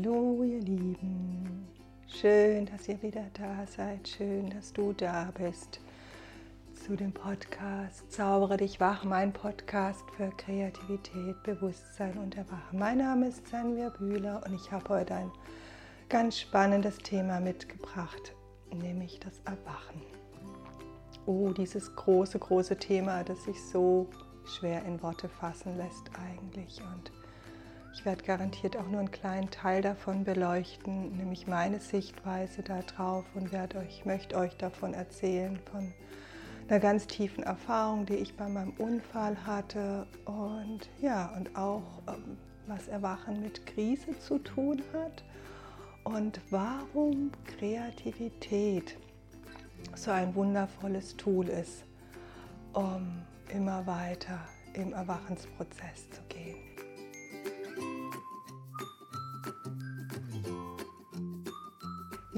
Hallo ihr Lieben, schön, dass ihr wieder da seid, schön, dass du da bist zu dem Podcast Zaubere dich wach, mein Podcast für Kreativität, Bewusstsein und Erwachen. Mein Name ist Sanvia Bühler und ich habe heute ein ganz spannendes Thema mitgebracht, nämlich das Erwachen. Oh, dieses große, große Thema, das sich so schwer in Worte fassen lässt eigentlich und ich werde garantiert auch nur einen kleinen Teil davon beleuchten, nämlich meine Sichtweise darauf und werde euch, möchte euch davon erzählen, von einer ganz tiefen Erfahrung, die ich bei meinem Unfall hatte und ja, und auch ähm, was Erwachen mit Krise zu tun hat und warum Kreativität so ein wundervolles Tool ist, um immer weiter im Erwachensprozess zu gehen.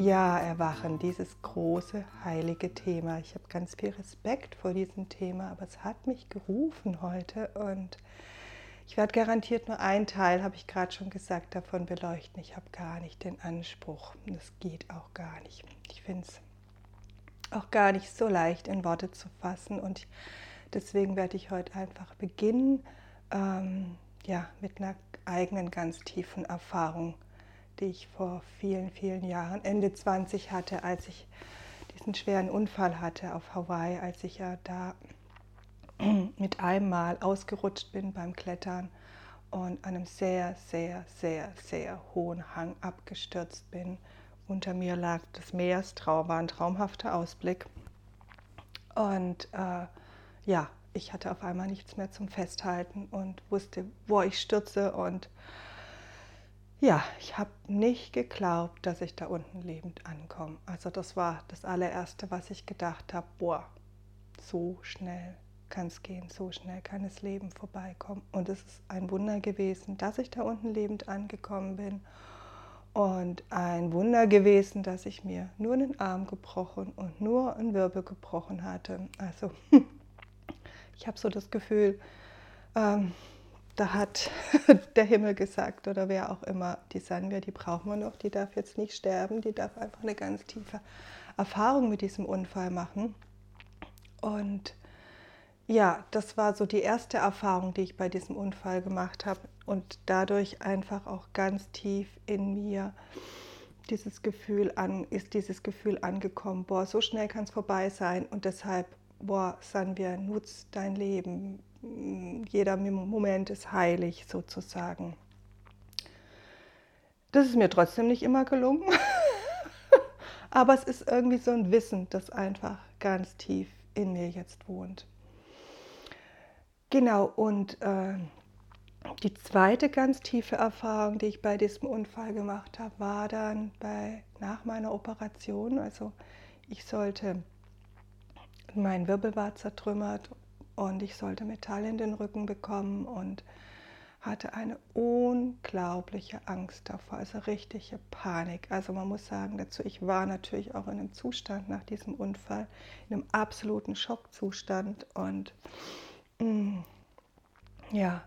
Ja, Erwachen, dieses große, heilige Thema. Ich habe ganz viel Respekt vor diesem Thema, aber es hat mich gerufen heute und ich werde garantiert nur einen Teil, habe ich gerade schon gesagt, davon beleuchten. Ich habe gar nicht den Anspruch. Das geht auch gar nicht. Ich finde es auch gar nicht so leicht in Worte zu fassen und deswegen werde ich heute einfach beginnen ähm, ja, mit einer eigenen ganz tiefen Erfahrung die ich vor vielen, vielen Jahren, Ende 20 hatte, als ich diesen schweren Unfall hatte auf Hawaii, als ich ja da mit einem Mal ausgerutscht bin beim Klettern und an einem sehr, sehr, sehr, sehr hohen Hang abgestürzt bin. Unter mir lag das Meerstraum, war ein traumhafter Ausblick. Und äh, ja, ich hatte auf einmal nichts mehr zum Festhalten und wusste, wo ich stürze und ja, ich habe nicht geglaubt, dass ich da unten lebend ankomme. Also das war das allererste, was ich gedacht habe, boah, so schnell kann es gehen, so schnell kann das Leben vorbeikommen. Und es ist ein Wunder gewesen, dass ich da unten lebend angekommen bin. Und ein Wunder gewesen, dass ich mir nur einen Arm gebrochen und nur einen Wirbel gebrochen hatte. Also ich habe so das Gefühl, ähm, da hat der Himmel gesagt oder wer auch immer, die wir, die brauchen wir noch, die darf jetzt nicht sterben, die darf einfach eine ganz tiefe Erfahrung mit diesem Unfall machen. Und ja, das war so die erste Erfahrung, die ich bei diesem Unfall gemacht habe und dadurch einfach auch ganz tief in mir dieses Gefühl an, ist dieses Gefühl angekommen, boah, so schnell kann es vorbei sein und deshalb, boah, Sanvia, nutz dein Leben, jeder Moment ist heilig sozusagen. Das ist mir trotzdem nicht immer gelungen, aber es ist irgendwie so ein Wissen, das einfach ganz tief in mir jetzt wohnt. Genau, und äh, die zweite ganz tiefe Erfahrung, die ich bei diesem Unfall gemacht habe, war dann bei, nach meiner Operation. Also ich sollte, mein Wirbel war zertrümmert und ich sollte Metall in den Rücken bekommen und hatte eine unglaubliche Angst davor, also richtige Panik. Also man muss sagen dazu, ich war natürlich auch in einem Zustand nach diesem Unfall, in einem absoluten Schockzustand und mm, ja,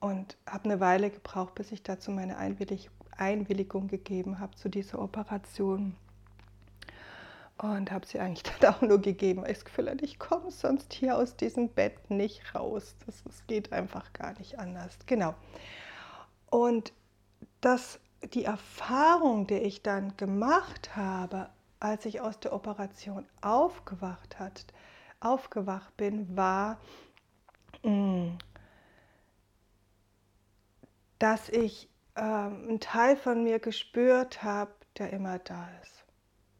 und habe eine Weile gebraucht, bis ich dazu meine Einwillig Einwilligung gegeben habe zu dieser Operation und habe sie eigentlich dann auch nur gegeben, weil ich das Gefühl hatte, ich komme sonst hier aus diesem Bett nicht raus. Das, das geht einfach gar nicht anders. Genau. Und das, die Erfahrung, die ich dann gemacht habe, als ich aus der Operation aufgewacht, hat, aufgewacht bin, war, mm, dass ich äh, einen Teil von mir gespürt habe, der immer da ist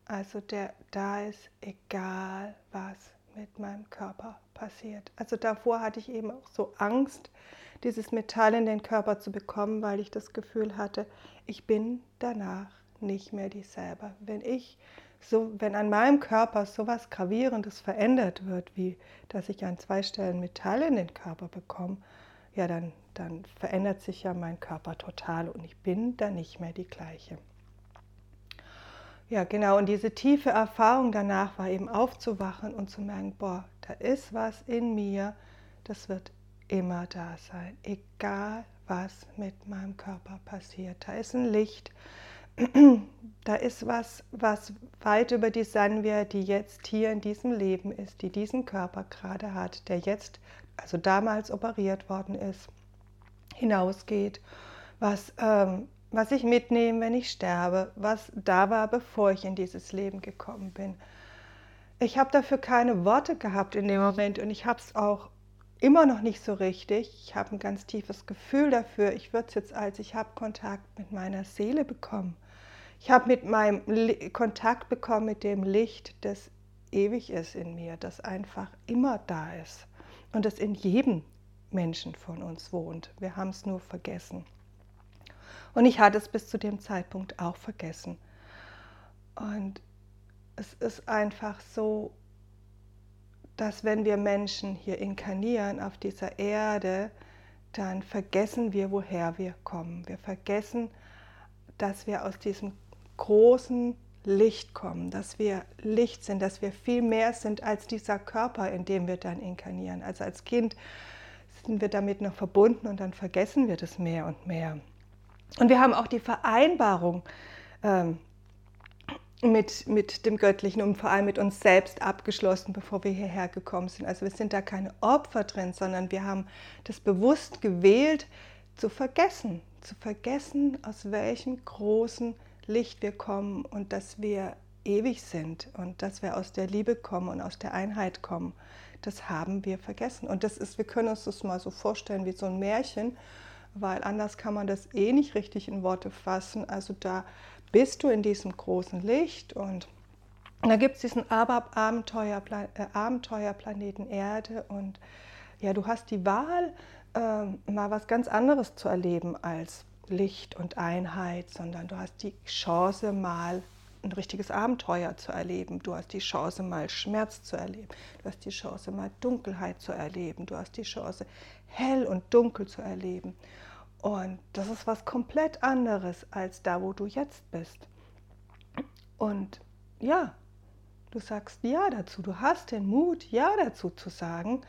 also der da ist, egal was mit meinem Körper passiert. Also davor hatte ich eben auch so Angst, dieses Metall in den Körper zu bekommen, weil ich das Gefühl hatte, ich bin danach nicht mehr dieselbe. Wenn ich so, wenn an meinem Körper so was Gravierendes verändert wird, wie dass ich an zwei Stellen Metall in den Körper bekomme, ja, dann, dann verändert sich ja mein Körper total und ich bin dann nicht mehr die gleiche. Ja, genau. Und diese tiefe Erfahrung danach war eben aufzuwachen und zu merken, boah, da ist was in mir, das wird immer da sein, egal was mit meinem Körper passiert. Da ist ein Licht, da ist was, was weit über die Sanvia, die jetzt hier in diesem Leben ist, die diesen Körper gerade hat, der jetzt, also damals operiert worden ist, hinausgeht, was, ähm, was ich mitnehme, wenn ich sterbe, was da war, bevor ich in dieses Leben gekommen bin. Ich habe dafür keine Worte gehabt in dem Moment und ich habe es auch immer noch nicht so richtig. Ich habe ein ganz tiefes Gefühl dafür. Ich würde es jetzt als, ich habe Kontakt mit meiner Seele bekommen. Ich habe mit meinem Kontakt bekommen mit dem Licht, das ewig ist in mir, das einfach immer da ist und das in jedem Menschen von uns wohnt. Wir haben es nur vergessen. Und ich hatte es bis zu dem Zeitpunkt auch vergessen. Und es ist einfach so, dass wenn wir Menschen hier inkarnieren auf dieser Erde, dann vergessen wir, woher wir kommen. Wir vergessen, dass wir aus diesem großen Licht kommen, dass wir Licht sind, dass wir viel mehr sind als dieser Körper, in dem wir dann inkarnieren. Also als Kind sind wir damit noch verbunden und dann vergessen wir das mehr und mehr. Und wir haben auch die Vereinbarung ähm, mit, mit dem Göttlichen und vor allem mit uns selbst abgeschlossen, bevor wir hierher gekommen sind. Also wir sind da keine Opfer drin, sondern wir haben das bewusst gewählt, zu vergessen, zu vergessen, aus welchem großen Licht wir kommen und dass wir ewig sind und dass wir aus der Liebe kommen und aus der Einheit kommen. Das haben wir vergessen. Und das ist, wir können uns das mal so vorstellen wie so ein Märchen, weil anders kann man das eh nicht richtig in Worte fassen. Also da bist du in diesem großen Licht und da gibt es diesen Abenteuerplan äh, Abenteuerplaneten Erde und ja, du hast die Wahl, äh, mal was ganz anderes zu erleben als Licht und Einheit, sondern du hast die Chance, mal ein richtiges Abenteuer zu erleben. Du hast die Chance, mal Schmerz zu erleben. Du hast die Chance, mal Dunkelheit zu erleben. Du hast die Chance, hell und dunkel zu erleben. Und das ist was komplett anderes als da, wo du jetzt bist. Und ja, du sagst ja dazu. Du hast den Mut, ja dazu zu sagen.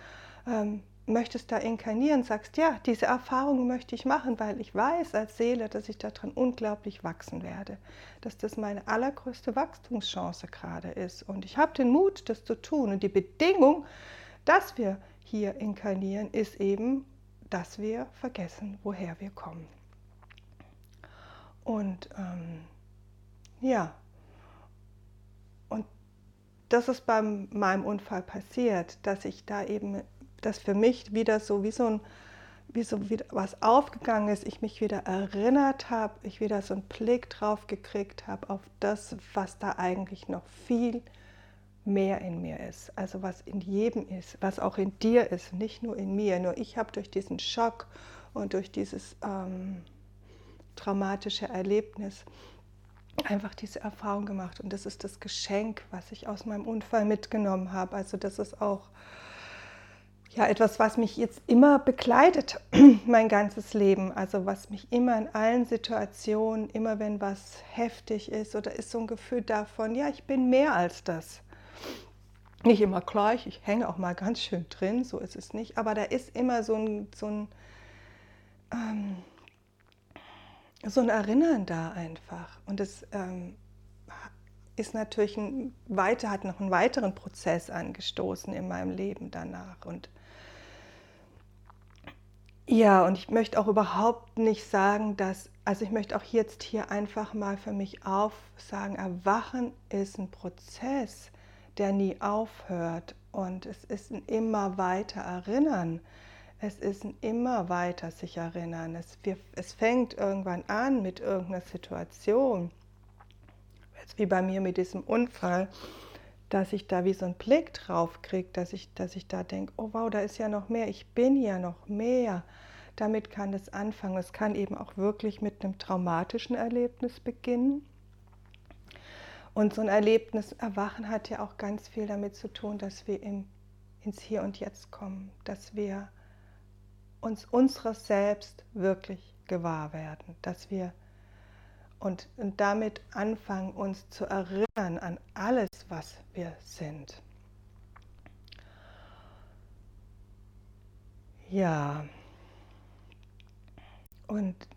Ähm, möchtest da inkarnieren, sagst, ja, diese Erfahrung möchte ich machen, weil ich weiß als Seele, dass ich daran unglaublich wachsen werde, dass das meine allergrößte Wachstumschance gerade ist. Und ich habe den Mut, das zu tun. Und die Bedingung, dass wir hier inkarnieren, ist eben, dass wir vergessen, woher wir kommen. Und ähm, ja, und das ist bei meinem Unfall passiert, dass ich da eben dass für mich wieder so wie so ein wie so wieder was aufgegangen ist, ich mich wieder erinnert habe, ich wieder so einen Blick drauf gekriegt habe auf das, was da eigentlich noch viel mehr in mir ist. Also was in jedem ist, was auch in dir ist, nicht nur in mir. Nur ich habe durch diesen Schock und durch dieses ähm, traumatische Erlebnis einfach diese Erfahrung gemacht. Und das ist das Geschenk, was ich aus meinem Unfall mitgenommen habe. Also das ist auch ja etwas, was mich jetzt immer begleitet, mein ganzes Leben. Also was mich immer in allen Situationen, immer wenn was heftig ist oder ist so ein Gefühl davon, ja, ich bin mehr als das. Nicht immer gleich, ich hänge auch mal ganz schön drin, so ist es nicht, aber da ist immer so ein, so ein, ähm, so ein Erinnern da einfach. Und es ähm, ist natürlich ein weiter, hat noch einen weiteren Prozess angestoßen in meinem Leben danach. Und ja, und ich möchte auch überhaupt nicht sagen, dass, also ich möchte auch jetzt hier einfach mal für mich aufsagen, Erwachen ist ein Prozess, der nie aufhört und es ist ein immer weiter Erinnern. Es ist ein immer weiter sich erinnern. Es, wir, es fängt irgendwann an mit irgendeiner Situation, jetzt wie bei mir mit diesem Unfall, dass ich da wie so einen Blick drauf kriege, dass ich, dass ich da denke, oh wow, da ist ja noch mehr, ich bin ja noch mehr. Damit kann es anfangen. Es kann eben auch wirklich mit einem traumatischen Erlebnis beginnen. Und so ein Erlebnis erwachen hat ja auch ganz viel damit zu tun, dass wir in, ins Hier und Jetzt kommen, dass wir uns unseres Selbst wirklich gewahr werden, dass wir und, und damit anfangen, uns zu erinnern an alles, was wir sind. Ja, und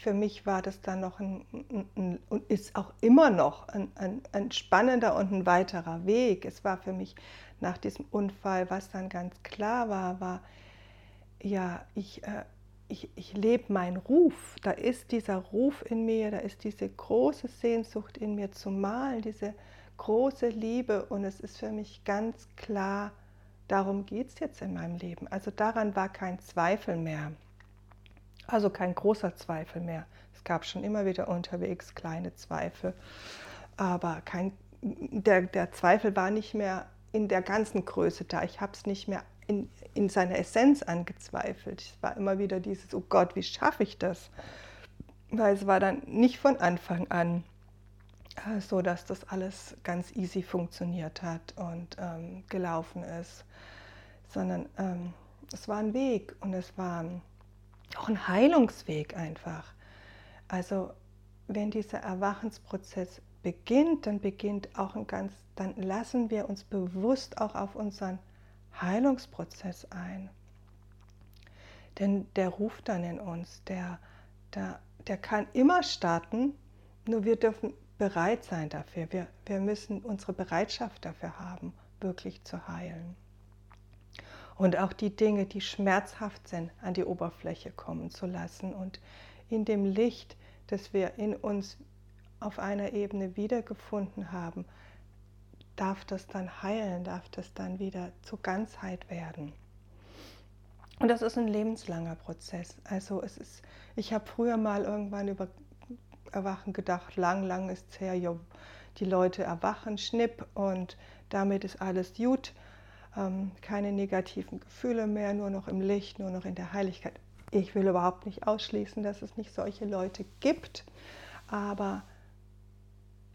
für mich war das dann noch ein, ein, und ist auch immer noch ein, ein, ein, spannender und ein weiterer Weg. Es war für mich nach diesem Unfall, was dann ganz klar war, war, ja, ich, äh, ich, ich lebe meinen Ruf. Da ist dieser Ruf in mir, da ist diese große Sehnsucht in mir zu malen, diese große Liebe. Und es ist für mich ganz klar, darum geht es jetzt in meinem Leben. Also daran war kein Zweifel mehr. Also kein großer Zweifel mehr. Es gab schon immer wieder unterwegs kleine Zweifel, aber kein, der, der Zweifel war nicht mehr in der ganzen Größe da. Ich habe es nicht mehr in, in seiner Essenz angezweifelt. Es war immer wieder dieses, oh Gott, wie schaffe ich das? Weil es war dann nicht von Anfang an äh, so, dass das alles ganz easy funktioniert hat und ähm, gelaufen ist, sondern ähm, es war ein Weg und es war auch ein Heilungsweg einfach. Also wenn dieser Erwachensprozess beginnt, dann beginnt auch ein ganz, dann lassen wir uns bewusst auch auf unseren Heilungsprozess ein. Denn der ruft dann in uns, der, der, der kann immer starten, nur wir dürfen bereit sein dafür. Wir, wir müssen unsere Bereitschaft dafür haben, wirklich zu heilen und auch die Dinge, die schmerzhaft sind, an die Oberfläche kommen zu lassen und in dem Licht, das wir in uns auf einer Ebene wiedergefunden haben, darf das dann heilen, darf das dann wieder zur Ganzheit werden. Und das ist ein lebenslanger Prozess. Also es ist, ich habe früher mal irgendwann über Erwachen gedacht, lang, lang ist es her, jo, die Leute erwachen, schnipp und damit ist alles gut keine negativen Gefühle mehr, nur noch im Licht, nur noch in der Heiligkeit. Ich will überhaupt nicht ausschließen, dass es nicht solche Leute gibt, aber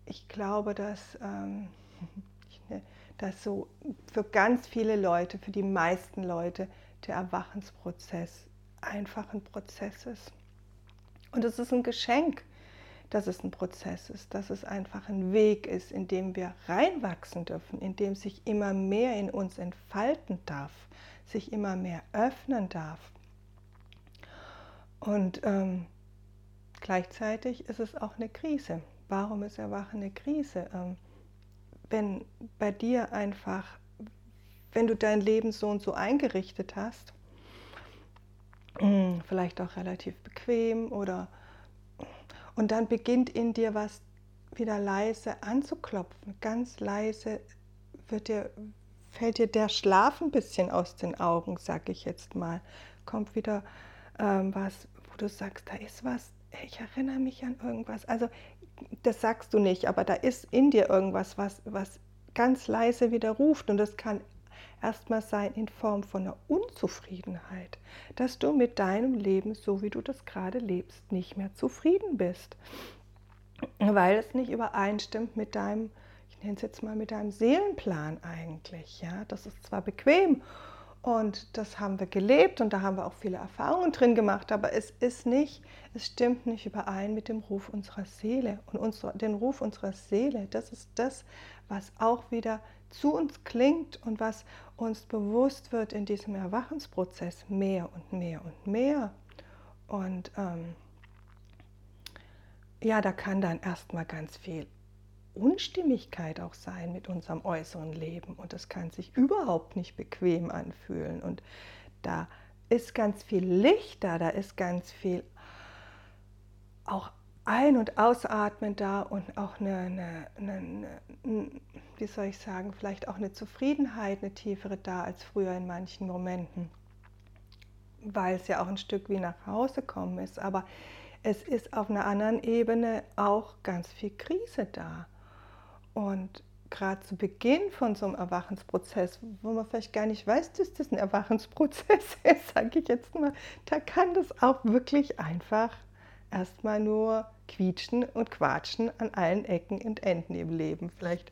ich glaube, dass, ähm, ne, dass so für ganz viele Leute, für die meisten Leute, der Erwachensprozess einfach ein Prozess ist. Und es ist ein Geschenk dass es ein Prozess ist, dass es einfach ein Weg ist, in dem wir reinwachsen dürfen, in dem sich immer mehr in uns entfalten darf, sich immer mehr öffnen darf. Und ähm, gleichzeitig ist es auch eine Krise. Warum ist Erwachen eine Krise? Ähm, wenn bei dir einfach, wenn du dein Leben so und so eingerichtet hast, vielleicht auch relativ bequem oder und dann beginnt in dir was wieder leise anzuklopfen. Ganz leise wird dir, fällt dir der Schlaf ein bisschen aus den Augen, sag ich jetzt mal. Kommt wieder ähm, was, wo du sagst, da ist was, ich erinnere mich an irgendwas. Also das sagst du nicht, aber da ist in dir irgendwas, was, was ganz leise wieder ruft. Und das kann erstmal sein in Form von einer Unzufriedenheit, dass du mit deinem Leben, so wie du das gerade lebst, nicht mehr zufrieden bist, weil es nicht übereinstimmt mit deinem, ich nenne es jetzt mal mit deinem Seelenplan eigentlich. Ja, das ist zwar bequem und das haben wir gelebt und da haben wir auch viele Erfahrungen drin gemacht, aber es ist nicht, es stimmt nicht überein mit dem Ruf unserer Seele und unsere, den Ruf unserer Seele. Das ist das, was auch wieder zu uns klingt und was uns bewusst wird in diesem Erwachensprozess mehr und mehr und mehr. Und ähm, ja, da kann dann erstmal ganz viel Unstimmigkeit auch sein mit unserem äußeren Leben und es kann sich überhaupt nicht bequem anfühlen und da ist ganz viel Licht da, da ist ganz viel auch ein- und Ausatmen da und auch eine, eine, eine, eine, wie soll ich sagen, vielleicht auch eine Zufriedenheit, eine tiefere da als früher in manchen Momenten, weil es ja auch ein Stück wie nach Hause kommen ist. Aber es ist auf einer anderen Ebene auch ganz viel Krise da. Und gerade zu Beginn von so einem Erwachensprozess, wo man vielleicht gar nicht weiß, dass das ein Erwachensprozess ist, sage ich jetzt mal, da kann das auch wirklich einfach erstmal nur quietschen und quatschen an allen Ecken und Enden im Leben. Vielleicht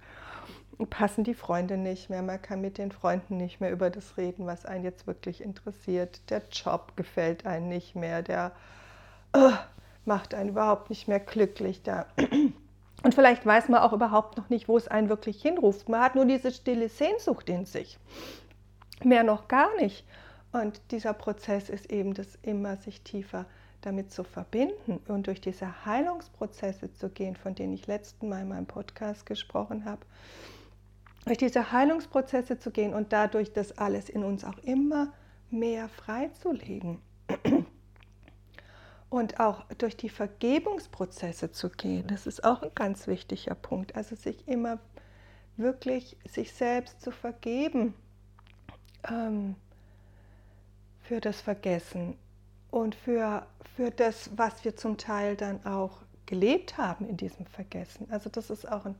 passen die Freunde nicht mehr, man kann mit den Freunden nicht mehr über das reden, was einen jetzt wirklich interessiert. Der Job gefällt einem nicht mehr, der uh, macht einen überhaupt nicht mehr glücklich. Der und vielleicht weiß man auch überhaupt noch nicht, wo es einen wirklich hinruft. Man hat nur diese stille Sehnsucht in sich. Mehr noch gar nicht. Und dieser Prozess ist eben das immer sich tiefer damit zu verbinden und durch diese Heilungsprozesse zu gehen, von denen ich letzten Mal in meinem Podcast gesprochen habe. Durch diese Heilungsprozesse zu gehen und dadurch das alles in uns auch immer mehr freizulegen. Und auch durch die Vergebungsprozesse zu gehen, das ist auch ein ganz wichtiger Punkt. Also sich immer wirklich sich selbst zu vergeben ähm, für das Vergessen und für, für das, was wir zum Teil dann auch gelebt haben in diesem Vergessen. Also das ist auch ein,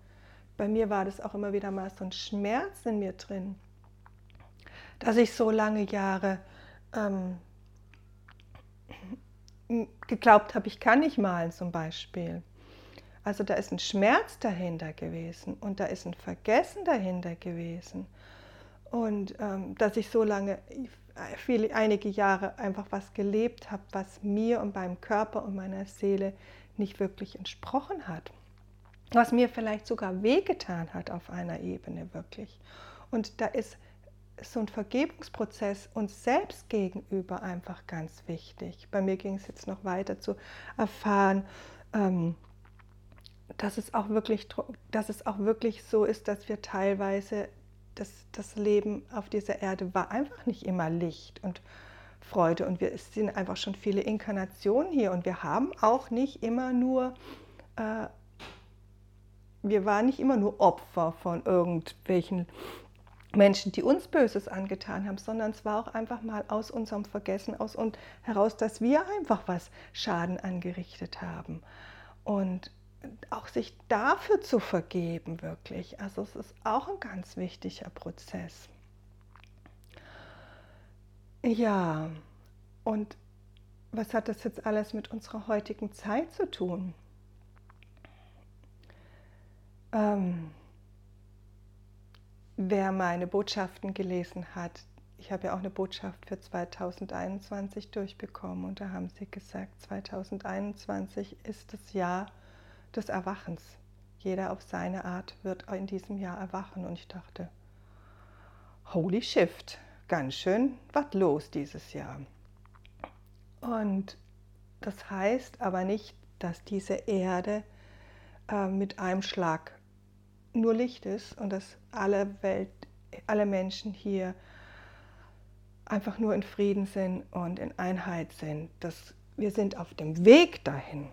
bei mir war das auch immer wieder mal so ein Schmerz in mir drin, dass ich so lange Jahre ähm, geglaubt habe, ich kann nicht malen zum Beispiel. Also da ist ein Schmerz dahinter gewesen und da ist ein Vergessen dahinter gewesen. Und ähm, dass ich so lange, viele, einige Jahre einfach was gelebt habe, was mir und meinem Körper und meiner Seele nicht wirklich entsprochen hat. Was mir vielleicht sogar wehgetan hat auf einer Ebene wirklich. Und da ist so ein Vergebungsprozess uns selbst gegenüber einfach ganz wichtig. Bei mir ging es jetzt noch weiter zu erfahren, ähm, dass es auch wirklich, dass es auch wirklich so ist, dass wir teilweise das, das Leben auf dieser Erde war einfach nicht immer Licht und Freude und wir sind einfach schon viele Inkarnationen hier und wir haben auch nicht immer nur äh, wir waren nicht immer nur Opfer von irgendwelchen Menschen, die uns Böses angetan haben, sondern es war auch einfach mal aus unserem Vergessen aus und heraus, dass wir einfach was Schaden angerichtet haben. Und auch sich dafür zu vergeben, wirklich. Also es ist auch ein ganz wichtiger Prozess. Ja, und was hat das jetzt alles mit unserer heutigen Zeit zu tun? Ähm, wer meine Botschaften gelesen hat, ich habe ja auch eine Botschaft für 2021 durchbekommen und da haben sie gesagt, 2021 ist das Jahr des Erwachens. Jeder auf seine Art wird in diesem Jahr erwachen. Und ich dachte, holy shift, ganz schön was los dieses Jahr. Und das heißt aber nicht, dass diese Erde äh, mit einem Schlag nur Licht ist und dass alle Welt, alle Menschen hier einfach nur in Frieden sind und in Einheit sind. Das, wir sind auf dem Weg dahin.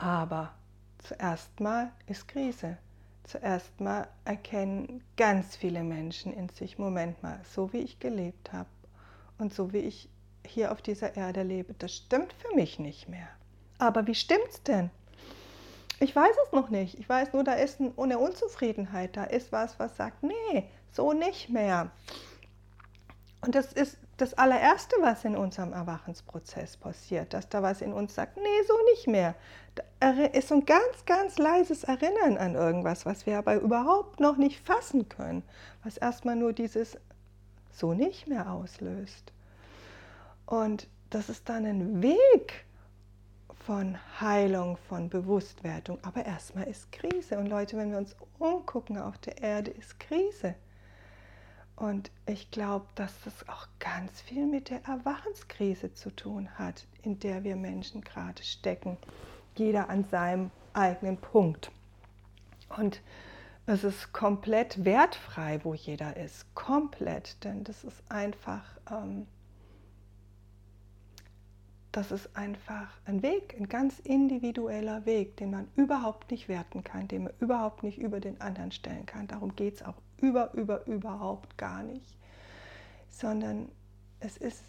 Aber zuerst mal ist Krise. Zuerst mal erkennen ganz viele Menschen in sich, Moment mal, so wie ich gelebt habe und so wie ich hier auf dieser Erde lebe, das stimmt für mich nicht mehr. Aber wie stimmt's denn? Ich weiß es noch nicht. Ich weiß nur, da ist eine Unzufriedenheit, da ist was, was sagt, nee, so nicht mehr. Und das ist das allererste, was in unserem Erwachensprozess passiert, dass da was in uns sagt, nee, so nicht mehr. Ist so ein ganz, ganz leises Erinnern an irgendwas, was wir aber überhaupt noch nicht fassen können, was erstmal nur dieses so nicht mehr auslöst. Und das ist dann ein Weg von Heilung, von Bewusstwertung. Aber erstmal ist Krise. Und Leute, wenn wir uns umgucken auf der Erde, ist Krise. Und ich glaube, dass das auch ganz viel mit der Erwachenskrise zu tun hat, in der wir Menschen gerade stecken. Jeder an seinem eigenen Punkt. Und es ist komplett wertfrei, wo jeder ist. Komplett. Denn das ist einfach, ähm, das ist einfach ein Weg, ein ganz individueller Weg, den man überhaupt nicht werten kann, den man überhaupt nicht über den anderen stellen kann. Darum geht es auch über, über, überhaupt gar nicht, sondern es ist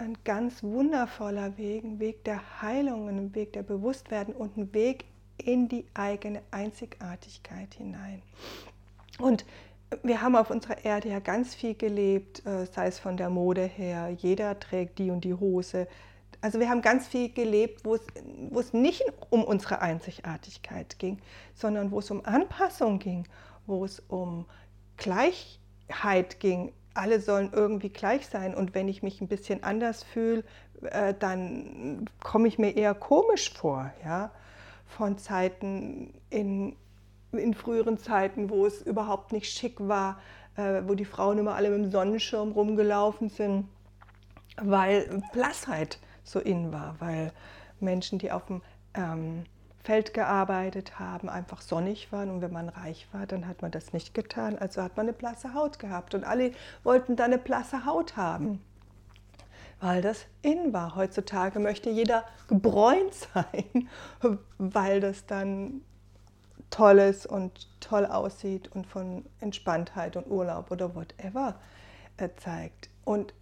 ein ganz wundervoller Weg, ein Weg der Heilung, ein Weg der Bewusstwerden und ein Weg in die eigene Einzigartigkeit hinein. Und wir haben auf unserer Erde ja ganz viel gelebt, äh, sei es von der Mode her, jeder trägt die und die Hose. Also wir haben ganz viel gelebt, wo es, wo es nicht um unsere Einzigartigkeit ging, sondern wo es um Anpassung ging, wo es um Gleichheit ging. Alle sollen irgendwie gleich sein und wenn ich mich ein bisschen anders fühle, äh, dann komme ich mir eher komisch vor. Ja? Von Zeiten in, in früheren Zeiten, wo es überhaupt nicht schick war, äh, wo die Frauen immer alle mit dem Sonnenschirm rumgelaufen sind, weil Blassheit so in war, weil Menschen, die auf dem ähm, Feld gearbeitet haben, einfach sonnig waren und wenn man reich war, dann hat man das nicht getan, also hat man eine blasse Haut gehabt und alle wollten dann eine blasse Haut haben, weil das in war. Heutzutage möchte jeder gebräunt sein, weil das dann toll ist und toll aussieht und von Entspanntheit und Urlaub oder whatever äh, zeigt. Und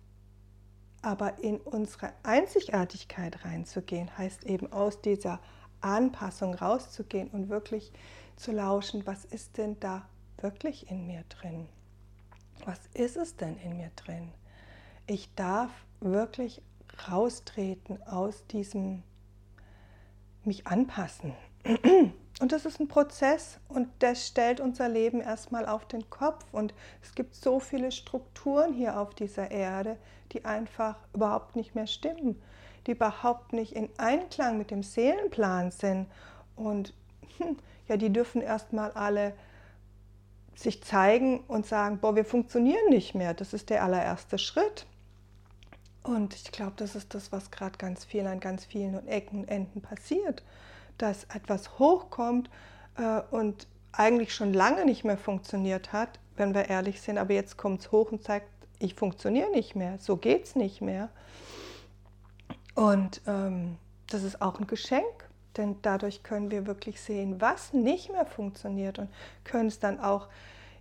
aber in unsere Einzigartigkeit reinzugehen, heißt eben aus dieser Anpassung rauszugehen und wirklich zu lauschen, was ist denn da wirklich in mir drin? Was ist es denn in mir drin? Ich darf wirklich raustreten aus diesem mich anpassen. Und das ist ein Prozess und der stellt unser Leben erstmal auf den Kopf. Und es gibt so viele Strukturen hier auf dieser Erde, die einfach überhaupt nicht mehr stimmen, die überhaupt nicht in Einklang mit dem Seelenplan sind. Und hm, ja, die dürfen erstmal alle sich zeigen und sagen, boah, wir funktionieren nicht mehr. Das ist der allererste Schritt. Und ich glaube, das ist das, was gerade ganz viel an ganz vielen Ecken und Enden passiert dass etwas hochkommt äh, und eigentlich schon lange nicht mehr funktioniert hat, wenn wir ehrlich sind, aber jetzt kommt es hoch und zeigt, ich funktioniere nicht mehr, so geht es nicht mehr. Und ähm, das ist auch ein Geschenk, denn dadurch können wir wirklich sehen, was nicht mehr funktioniert und können es dann auch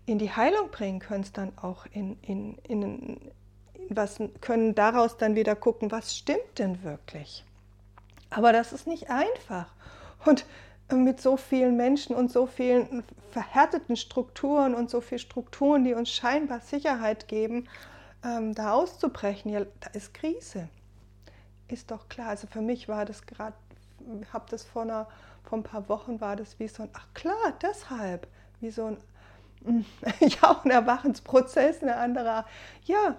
in die Heilung bringen, können es dann auch in, in, in, in was, können daraus dann wieder gucken, was stimmt denn wirklich. Aber das ist nicht einfach. Und mit so vielen Menschen und so vielen verhärteten Strukturen und so vielen Strukturen, die uns scheinbar Sicherheit geben, ähm, da auszubrechen, ja, da ist Krise. Ist doch klar. Also für mich war das gerade, habe das vor, einer, vor ein paar Wochen, war das wie so ein, ach klar, deshalb, wie so ein, ja, auch ein Erwachensprozess, eine andere, ja,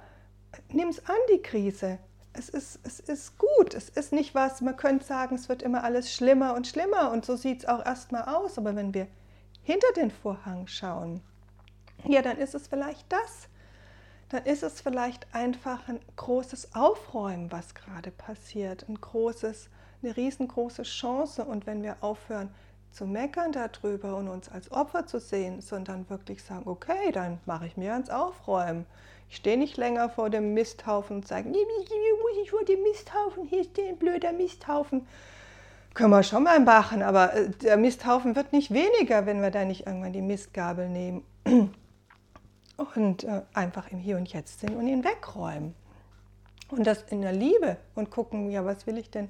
nimm es an, die Krise es ist, es ist gut, es ist nicht was, man könnte sagen, es wird immer alles schlimmer und schlimmer und so sieht es auch erstmal aus, aber wenn wir hinter den Vorhang schauen, ja, dann ist es vielleicht das. Dann ist es vielleicht einfach ein großes Aufräumen, was gerade passiert, ein großes, eine riesengroße Chance. Und wenn wir aufhören zu meckern darüber und uns als Opfer zu sehen, sondern wirklich sagen, okay, dann mache ich mir ans Aufräumen. Ich stehe nicht länger vor dem Misthaufen und sage, nee, muss ich vor dem Misthaufen, hier ist ein blöder Misthaufen. Können wir schon mal machen, aber äh, der Misthaufen wird nicht weniger, wenn wir da nicht irgendwann die Mistgabel nehmen und äh, einfach im Hier und Jetzt sind und ihn wegräumen. Und das in der Liebe und gucken, ja, was will ich denn?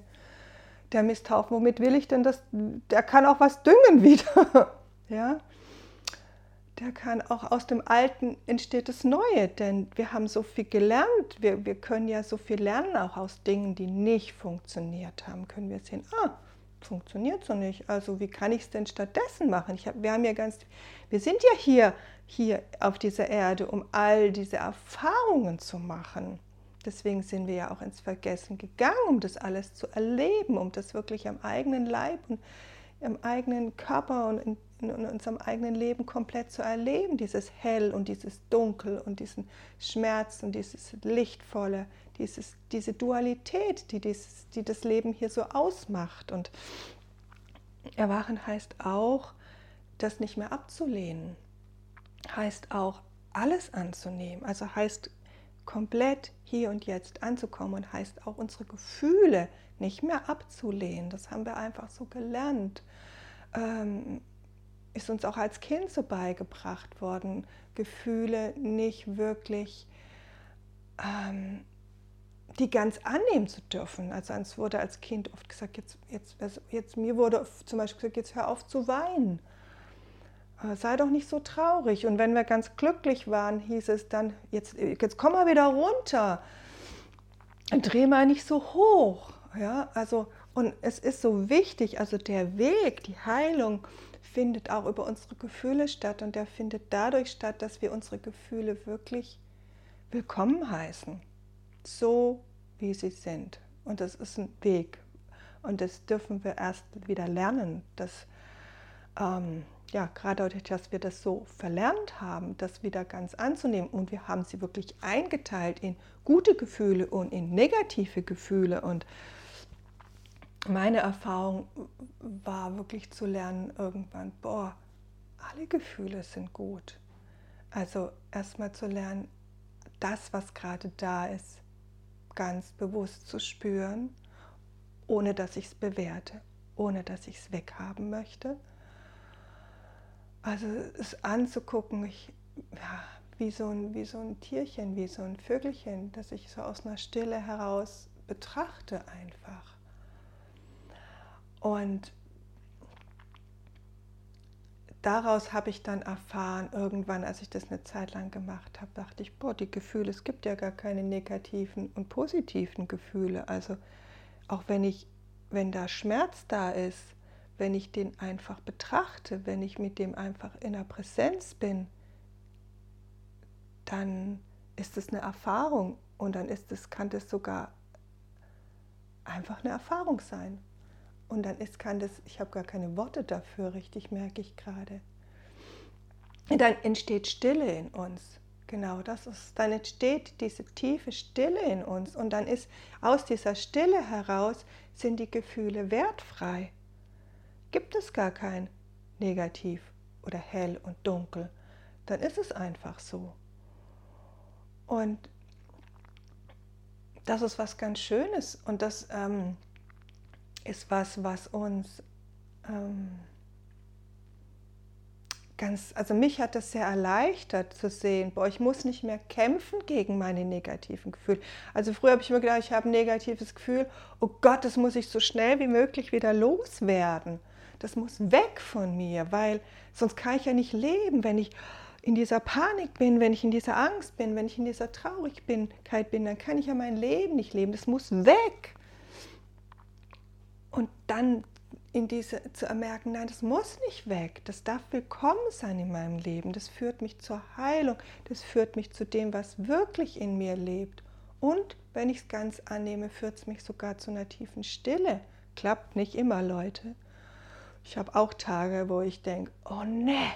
Der Misthaufen, womit will ich denn das? Der kann auch was düngen wieder. ja? der kann auch aus dem Alten entsteht das Neue, denn wir haben so viel gelernt. Wir, wir können ja so viel lernen, auch aus Dingen, die nicht funktioniert haben. Können wir sehen, ah, funktioniert so nicht. Also wie kann ich es denn stattdessen machen? Ich hab, wir haben ja ganz, wir sind ja hier, hier auf dieser Erde, um all diese Erfahrungen zu machen. Deswegen sind wir ja auch ins Vergessen gegangen, um das alles zu erleben, um das wirklich am eigenen Leib und im eigenen Körper und in in unserem eigenen Leben komplett zu erleben, dieses Hell und dieses Dunkel und diesen Schmerz und dieses Lichtvolle, dieses, diese Dualität, die, dieses, die das Leben hier so ausmacht. Und Erwachen heißt auch, das nicht mehr abzulehnen, heißt auch, alles anzunehmen, also heißt komplett hier und jetzt anzukommen und heißt auch unsere Gefühle nicht mehr abzulehnen. Das haben wir einfach so gelernt. Ähm, ist uns auch als Kind so beigebracht worden, Gefühle nicht wirklich ähm, die ganz annehmen zu dürfen. Also es wurde als Kind oft gesagt, jetzt, jetzt, also jetzt mir wurde zum Beispiel gesagt, jetzt hör auf zu weinen. Äh, sei doch nicht so traurig. Und wenn wir ganz glücklich waren, hieß es dann, jetzt, jetzt komm mal wieder runter. Dreh mal nicht so hoch. Ja, also, und es ist so wichtig, also der Weg, die Heilung, findet auch über unsere Gefühle statt und der findet dadurch statt, dass wir unsere Gefühle wirklich willkommen heißen, so wie sie sind. Und das ist ein Weg und das dürfen wir erst wieder lernen, das, ähm, ja, gerade dadurch, dass wir das so verlernt haben, das wieder ganz anzunehmen und wir haben sie wirklich eingeteilt in gute Gefühle und in negative Gefühle und meine Erfahrung war wirklich zu lernen irgendwann, boah, alle Gefühle sind gut. Also erstmal zu lernen, das, was gerade da ist, ganz bewusst zu spüren, ohne dass ich es bewerte, ohne dass ich es weghaben möchte. Also es anzugucken, ich, ja, wie, so ein, wie so ein Tierchen, wie so ein Vögelchen, das ich so aus einer Stille heraus betrachte einfach. Und daraus habe ich dann erfahren, irgendwann, als ich das eine Zeit lang gemacht habe, dachte ich, boah, die Gefühle, es gibt ja gar keine negativen und positiven Gefühle. Also auch wenn ich, wenn da Schmerz da ist, wenn ich den einfach betrachte, wenn ich mit dem einfach in der Präsenz bin, dann ist es eine Erfahrung und dann ist es, kann das sogar einfach eine Erfahrung sein. Und dann ist, kann das, ich habe gar keine Worte dafür, richtig merke ich gerade. Dann entsteht Stille in uns. Genau, das ist, dann entsteht diese tiefe Stille in uns und dann ist aus dieser Stille heraus sind die Gefühle wertfrei. Gibt es gar kein Negativ oder hell und dunkel, dann ist es einfach so. Und das ist was ganz Schönes und das ähm, ist was, was uns ähm, ganz, also mich hat das sehr erleichtert zu sehen, boah, ich muss nicht mehr kämpfen gegen meine negativen Gefühle. Also früher habe ich mir gedacht, ich habe ein negatives Gefühl, oh Gott, das muss ich so schnell wie möglich wieder loswerden. Das muss weg von mir, weil sonst kann ich ja nicht leben, wenn ich in dieser Panik bin, wenn ich in dieser Angst bin, wenn ich in dieser Traurigkeit bin, dann kann ich ja mein Leben nicht leben. Das muss weg. Und dann in diese zu ermerken, nein, das muss nicht weg, das darf willkommen sein in meinem Leben, das führt mich zur Heilung, das führt mich zu dem, was wirklich in mir lebt. Und wenn ich es ganz annehme, führt es mich sogar zu einer tiefen Stille. Klappt nicht immer, Leute. Ich habe auch Tage, wo ich denke, oh ne.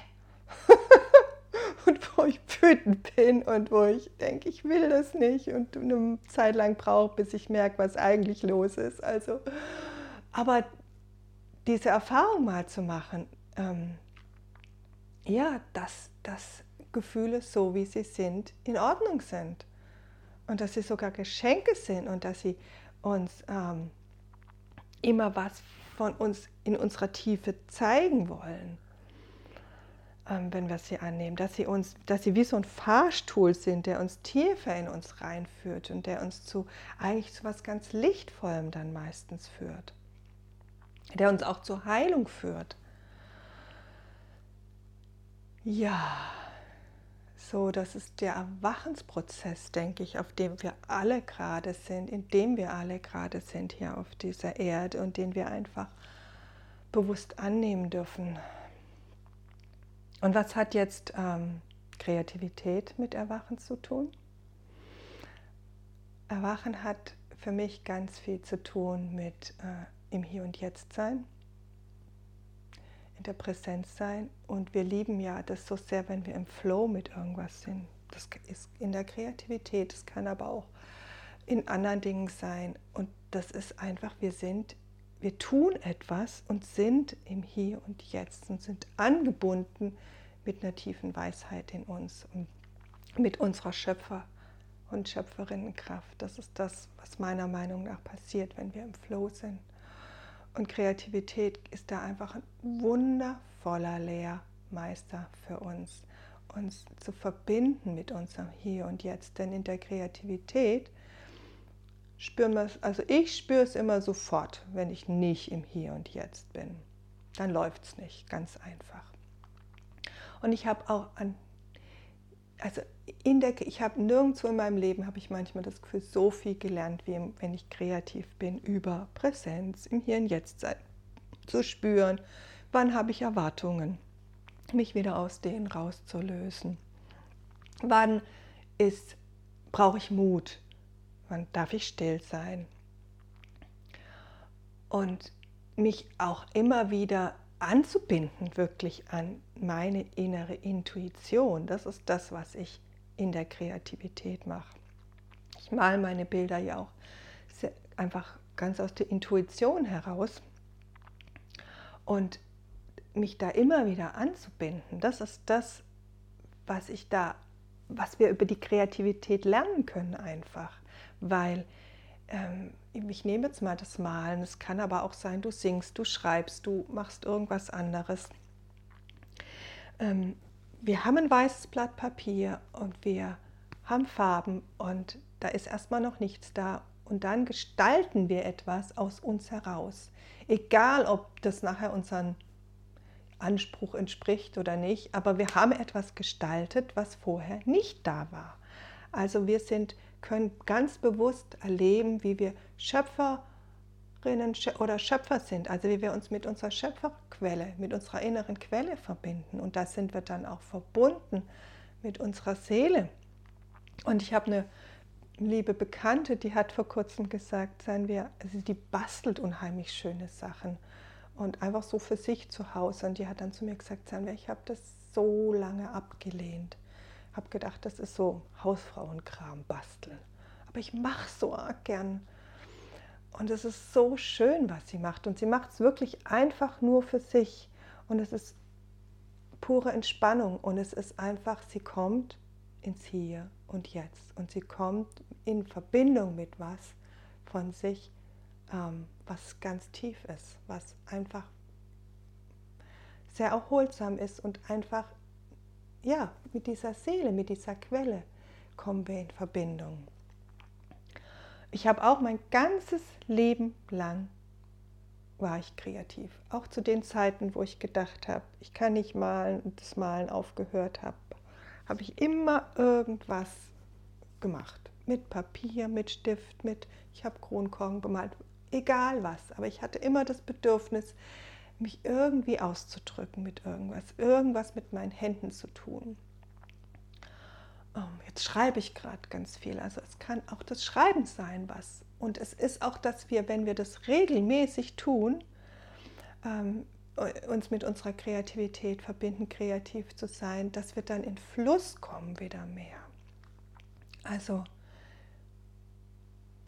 und wo ich wütend bin und wo ich denke, ich will das nicht und eine Zeit lang brauche, bis ich merke, was eigentlich los ist. Also aber diese Erfahrung mal zu machen, ähm, ja, dass, dass Gefühle so wie sie sind in Ordnung sind und dass sie sogar Geschenke sind und dass sie uns ähm, immer was von uns in unserer Tiefe zeigen wollen, ähm, wenn wir sie annehmen, dass sie uns, dass sie wie so ein Fahrstuhl sind, der uns tiefer in uns reinführt und der uns zu eigentlich zu was ganz Lichtvollem dann meistens führt. Der uns auch zur Heilung führt. Ja, so, das ist der Erwachensprozess, denke ich, auf dem wir alle gerade sind, in dem wir alle gerade sind hier auf dieser Erde und den wir einfach bewusst annehmen dürfen. Und was hat jetzt ähm, Kreativität mit Erwachen zu tun? Erwachen hat für mich ganz viel zu tun mit äh, im Hier und Jetzt sein, in der Präsenz sein. Und wir lieben ja das so sehr, wenn wir im Flow mit irgendwas sind. Das ist in der Kreativität, das kann aber auch in anderen Dingen sein. Und das ist einfach, wir sind, wir tun etwas und sind im Hier und Jetzt und sind angebunden mit einer tiefen Weisheit in uns und mit unserer Schöpfer- und Schöpferinnenkraft. Das ist das, was meiner Meinung nach passiert, wenn wir im Flow sind. Und Kreativität ist da einfach ein wundervoller Lehrmeister für uns, uns zu verbinden mit unserem Hier und Jetzt. Denn in der Kreativität spüren wir es, also ich spüre es immer sofort, wenn ich nicht im Hier und Jetzt bin. Dann läuft es nicht, ganz einfach. Und ich habe auch an also in der, ich habe nirgendwo in meinem Leben, habe ich manchmal das Gefühl, so viel gelernt, wie wenn ich kreativ bin, über Präsenz, im Hier und Jetzt sein, zu spüren, wann habe ich Erwartungen, mich wieder aus denen rauszulösen. Wann ist, brauche ich Mut, wann darf ich still sein. Und mich auch immer wieder anzubinden wirklich an meine innere Intuition. Das ist das, was ich in der Kreativität mache. Ich male meine Bilder ja auch einfach ganz aus der Intuition heraus. Und mich da immer wieder anzubinden, das ist das, was ich da, was wir über die Kreativität lernen können einfach. Weil ähm, ich nehme jetzt mal das Malen, es kann aber auch sein, du singst, du schreibst, du machst irgendwas anderes. Ähm, wir haben ein weißes Blatt Papier und wir haben Farben und da ist erstmal noch nichts da. Und dann gestalten wir etwas aus uns heraus. Egal, ob das nachher unseren Anspruch entspricht oder nicht, aber wir haben etwas gestaltet, was vorher nicht da war. Also wir sind können ganz bewusst erleben, wie wir Schöpferinnen oder Schöpfer sind, also wie wir uns mit unserer Schöpferquelle, mit unserer inneren Quelle verbinden. Und da sind wir dann auch verbunden mit unserer Seele. Und ich habe eine liebe Bekannte, die hat vor kurzem gesagt, seien wir, also die bastelt unheimlich schöne Sachen und einfach so für sich zu Hause. Und die hat dann zu mir gesagt, seien wir, ich habe das so lange abgelehnt habe gedacht, das ist so Hausfrauenkram, basteln. Aber ich mache so gern. Und es ist so schön, was sie macht. Und sie macht es wirklich einfach nur für sich. Und es ist pure Entspannung. Und es ist einfach, sie kommt ins Hier und Jetzt. Und sie kommt in Verbindung mit was von sich, ähm, was ganz tief ist, was einfach sehr erholsam ist und einfach ja, mit dieser Seele, mit dieser Quelle kommen wir in Verbindung. Ich habe auch mein ganzes Leben lang war ich kreativ. Auch zu den Zeiten, wo ich gedacht habe, ich kann nicht malen und das Malen aufgehört habe, habe ich immer irgendwas gemacht. Mit Papier, mit Stift, mit, ich habe Kronkorken bemalt, egal was. Aber ich hatte immer das Bedürfnis, mich irgendwie auszudrücken mit irgendwas, irgendwas mit meinen Händen zu tun. Oh, jetzt schreibe ich gerade ganz viel, also es kann auch das Schreiben sein, was. Und es ist auch, dass wir, wenn wir das regelmäßig tun, ähm, uns mit unserer Kreativität verbinden, kreativ zu sein, dass wir dann in Fluss kommen wieder mehr. Also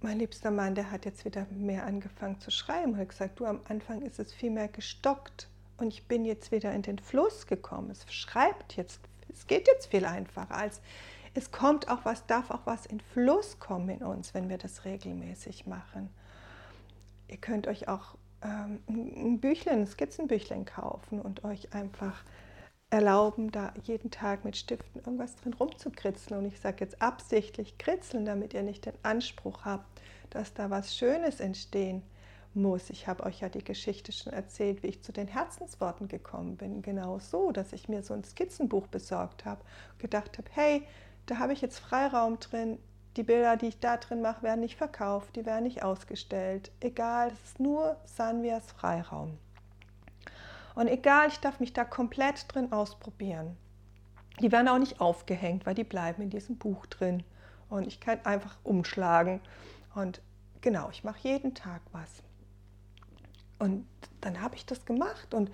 mein liebster Mann, der hat jetzt wieder mehr angefangen zu schreiben und gesagt, du am Anfang ist es viel mehr gestockt und ich bin jetzt wieder in den Fluss gekommen. Es schreibt jetzt, es geht jetzt viel einfacher als es kommt auch was, darf auch was in Fluss kommen in uns, wenn wir das regelmäßig machen. Ihr könnt euch auch ähm, ein Büchlein, ein Skizzenbüchlein kaufen und euch einfach erlauben, da jeden Tag mit Stiften irgendwas drin rumzukritzeln. Und ich sage jetzt absichtlich kritzeln, damit ihr nicht den Anspruch habt, dass da was Schönes entstehen muss. Ich habe euch ja die Geschichte schon erzählt, wie ich zu den Herzensworten gekommen bin. Genau so, dass ich mir so ein Skizzenbuch besorgt habe, gedacht habe, hey, da habe ich jetzt Freiraum drin. Die Bilder, die ich da drin mache, werden nicht verkauft, die werden nicht ausgestellt. Egal, es ist nur Sanvias Freiraum. Und egal, ich darf mich da komplett drin ausprobieren. Die werden auch nicht aufgehängt, weil die bleiben in diesem Buch drin. Und ich kann einfach umschlagen. Und genau, ich mache jeden Tag was. Und dann habe ich das gemacht. Und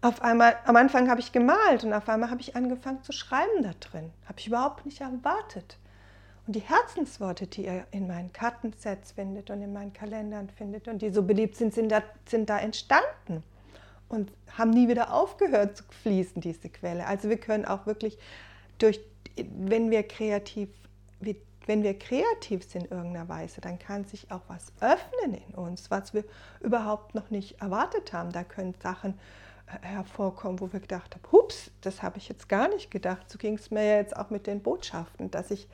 auf einmal, am Anfang habe ich gemalt und auf einmal habe ich angefangen zu schreiben da drin. Habe ich überhaupt nicht erwartet. Und die Herzensworte, die ihr in meinen Kartensets findet und in meinen Kalendern findet und die so beliebt sind, sind da, sind da entstanden und haben nie wieder aufgehört zu fließen, diese Quelle. Also wir können auch wirklich durch, wenn wir kreativ, wenn wir kreativ sind in irgendeiner Weise, dann kann sich auch was öffnen in uns, was wir überhaupt noch nicht erwartet haben. Da können Sachen äh, hervorkommen, wo wir gedacht haben, hups, das habe ich jetzt gar nicht gedacht. So ging es mir ja jetzt auch mit den Botschaften, dass ich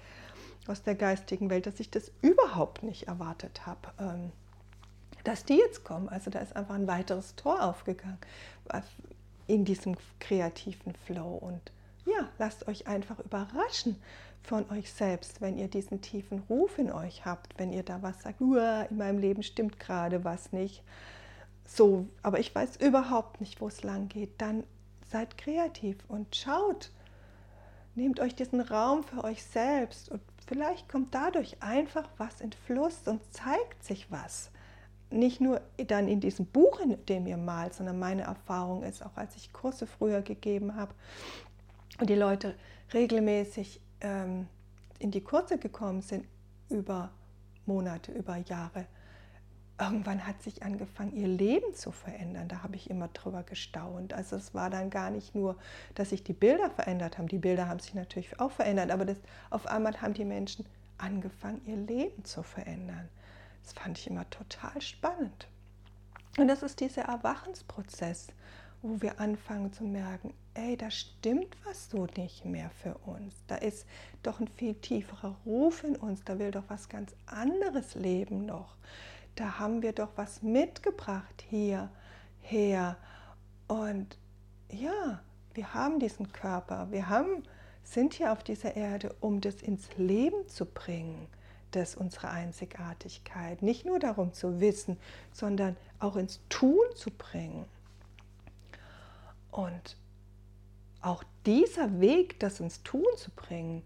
aus der geistigen Welt, dass ich das überhaupt nicht erwartet habe. Ähm, dass die jetzt kommen. Also da ist einfach ein weiteres Tor aufgegangen in diesem kreativen Flow. Und ja, lasst euch einfach überraschen von euch selbst, wenn ihr diesen tiefen Ruf in euch habt, wenn ihr da was sagt, in meinem Leben stimmt gerade was nicht. So, aber ich weiß überhaupt nicht, wo es lang geht. Dann seid kreativ und schaut. Nehmt euch diesen Raum für euch selbst und vielleicht kommt dadurch einfach was in Fluss und zeigt sich was nicht nur dann in diesem Buch, in dem ihr malt, sondern meine Erfahrung ist, auch als ich Kurse früher gegeben habe und die Leute regelmäßig ähm, in die Kurse gekommen sind über Monate, über Jahre, irgendwann hat sich angefangen, ihr Leben zu verändern. Da habe ich immer drüber gestaunt. Also es war dann gar nicht nur, dass sich die Bilder verändert haben. Die Bilder haben sich natürlich auch verändert, aber das, auf einmal haben die Menschen angefangen, ihr Leben zu verändern. Das fand ich immer total spannend. Und das ist dieser Erwachensprozess, wo wir anfangen zu merken, ey, da stimmt was so nicht mehr für uns. Da ist doch ein viel tieferer Ruf in uns, da will doch was ganz anderes leben noch da haben wir doch was mitgebracht hierher. Und ja, wir haben diesen Körper, wir haben, sind hier auf dieser Erde, um das ins Leben zu bringen, das unsere Einzigartigkeit. Nicht nur darum zu wissen, sondern auch ins Tun zu bringen. Und auch dieser Weg, das ins Tun zu bringen,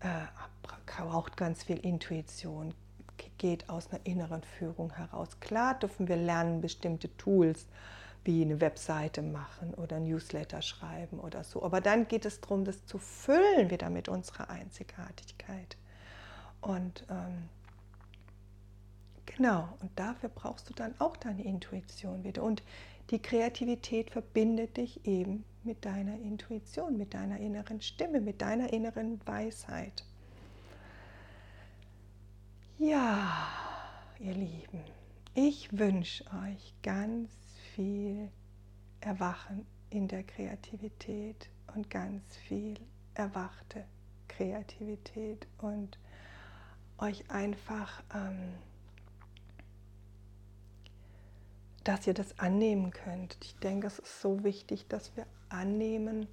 äh, braucht ganz viel Intuition, geht aus einer inneren Führung heraus. Klar dürfen wir lernen, bestimmte Tools wie eine Webseite machen oder Newsletter schreiben oder so. Aber dann geht es darum, das zu füllen wieder mit unserer Einzigartigkeit. Und ähm, genau, und dafür brauchst du dann auch deine Intuition wieder. Und die Kreativität verbindet dich eben mit deiner Intuition, mit deiner inneren Stimme, mit deiner inneren Weisheit. Ja, ihr Lieben, ich wünsche euch ganz viel Erwachen in der Kreativität und ganz viel erwachte Kreativität und euch einfach, ähm, dass ihr das annehmen könnt. Ich denke, es ist so wichtig, dass wir annehmen,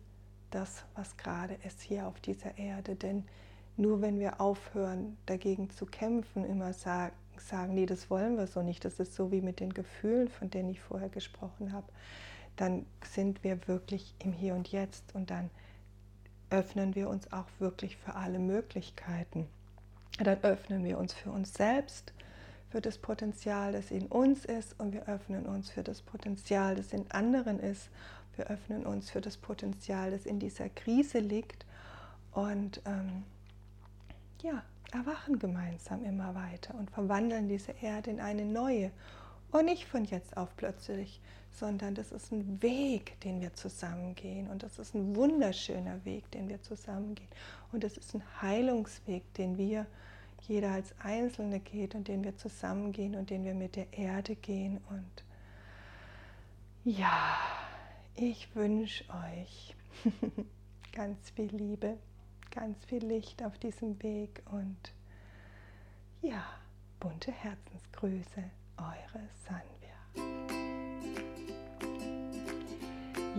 das, was gerade ist hier auf dieser Erde, denn nur wenn wir aufhören, dagegen zu kämpfen, immer sagen, sagen, nee, das wollen wir so nicht, das ist so wie mit den Gefühlen, von denen ich vorher gesprochen habe, dann sind wir wirklich im Hier und Jetzt und dann öffnen wir uns auch wirklich für alle Möglichkeiten. Dann öffnen wir uns für uns selbst, für das Potenzial, das in uns ist und wir öffnen uns für das Potenzial, das in anderen ist. Wir öffnen uns für das Potenzial, das in dieser Krise liegt und ähm, ja, erwachen gemeinsam immer weiter und verwandeln diese Erde in eine neue. Und nicht von jetzt auf plötzlich, sondern das ist ein Weg, den wir zusammengehen. Und das ist ein wunderschöner Weg, den wir zusammengehen. Und das ist ein Heilungsweg, den wir, jeder als Einzelne geht und den wir zusammengehen und den wir mit der Erde gehen. Und ja, ich wünsche euch ganz viel Liebe ganz viel Licht auf diesem Weg und ja, bunte Herzensgrüße, eure Sanvia.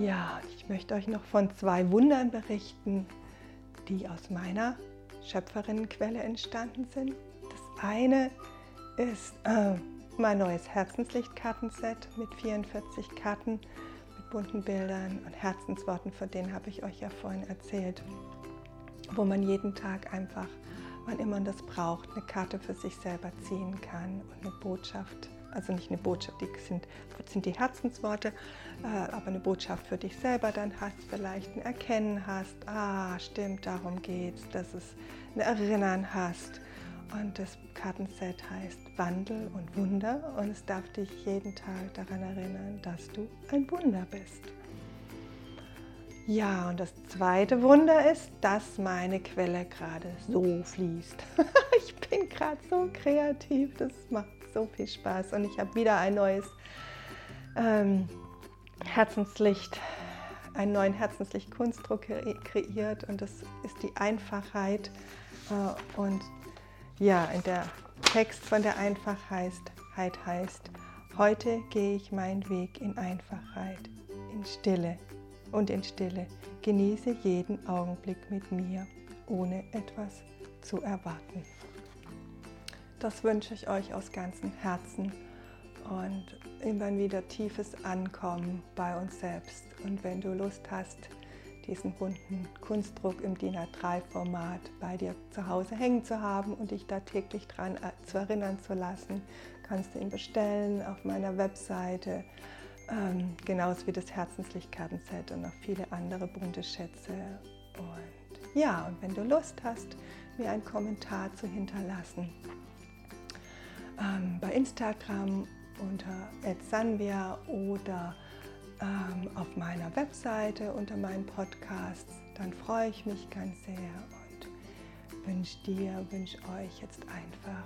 Ja, ich möchte euch noch von zwei Wundern berichten, die aus meiner Schöpferinnenquelle entstanden sind. Das eine ist äh, mein neues Herzenslichtkartenset mit 44 Karten mit bunten Bildern und Herzensworten, von denen habe ich euch ja vorhin erzählt wo man jeden Tag einfach, wann immer man das braucht, eine Karte für sich selber ziehen kann und eine Botschaft, also nicht eine Botschaft, die sind, sind die Herzensworte, äh, aber eine Botschaft für dich selber dann hast, vielleicht ein Erkennen hast, ah, stimmt, darum geht's, dass es ein Erinnern hast. Und das Kartenset heißt Wandel und Wunder und es darf dich jeden Tag daran erinnern, dass du ein Wunder bist. Ja, und das zweite Wunder ist, dass meine Quelle gerade so fließt. ich bin gerade so kreativ, das macht so viel Spaß. Und ich habe wieder ein neues ähm, Herzenslicht, einen neuen Herzenslicht-Kunstdruck kreiert. Und das ist die Einfachheit. Äh, und ja, in der Text von der Einfachheit heißt, heute gehe ich meinen Weg in Einfachheit, in Stille und in Stille. Genieße jeden Augenblick mit mir, ohne etwas zu erwarten. Das wünsche ich euch aus ganzem Herzen und immer wieder tiefes Ankommen bei uns selbst. Und wenn du Lust hast, diesen bunten Kunstdruck im DIN A3-Format bei dir zu Hause hängen zu haben und dich da täglich dran zu erinnern zu lassen, kannst du ihn bestellen auf meiner Webseite. Ähm, genauso wie das Herzenslichtkartenset und noch viele andere bunte Schätze. Und ja, und wenn du Lust hast, mir einen Kommentar zu hinterlassen, ähm, bei Instagram unter @sanvia oder ähm, auf meiner Webseite unter meinen Podcasts, dann freue ich mich ganz sehr und wünsche dir, wünsche euch jetzt einfach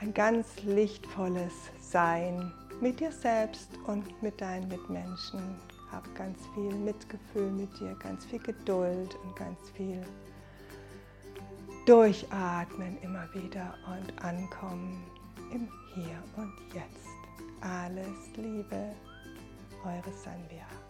ein ganz lichtvolles Sein mit dir selbst und mit deinen Mitmenschen. Hab ganz viel Mitgefühl mit dir, ganz viel Geduld und ganz viel Durchatmen immer wieder und ankommen im Hier und Jetzt. Alles Liebe, eure Sanvia.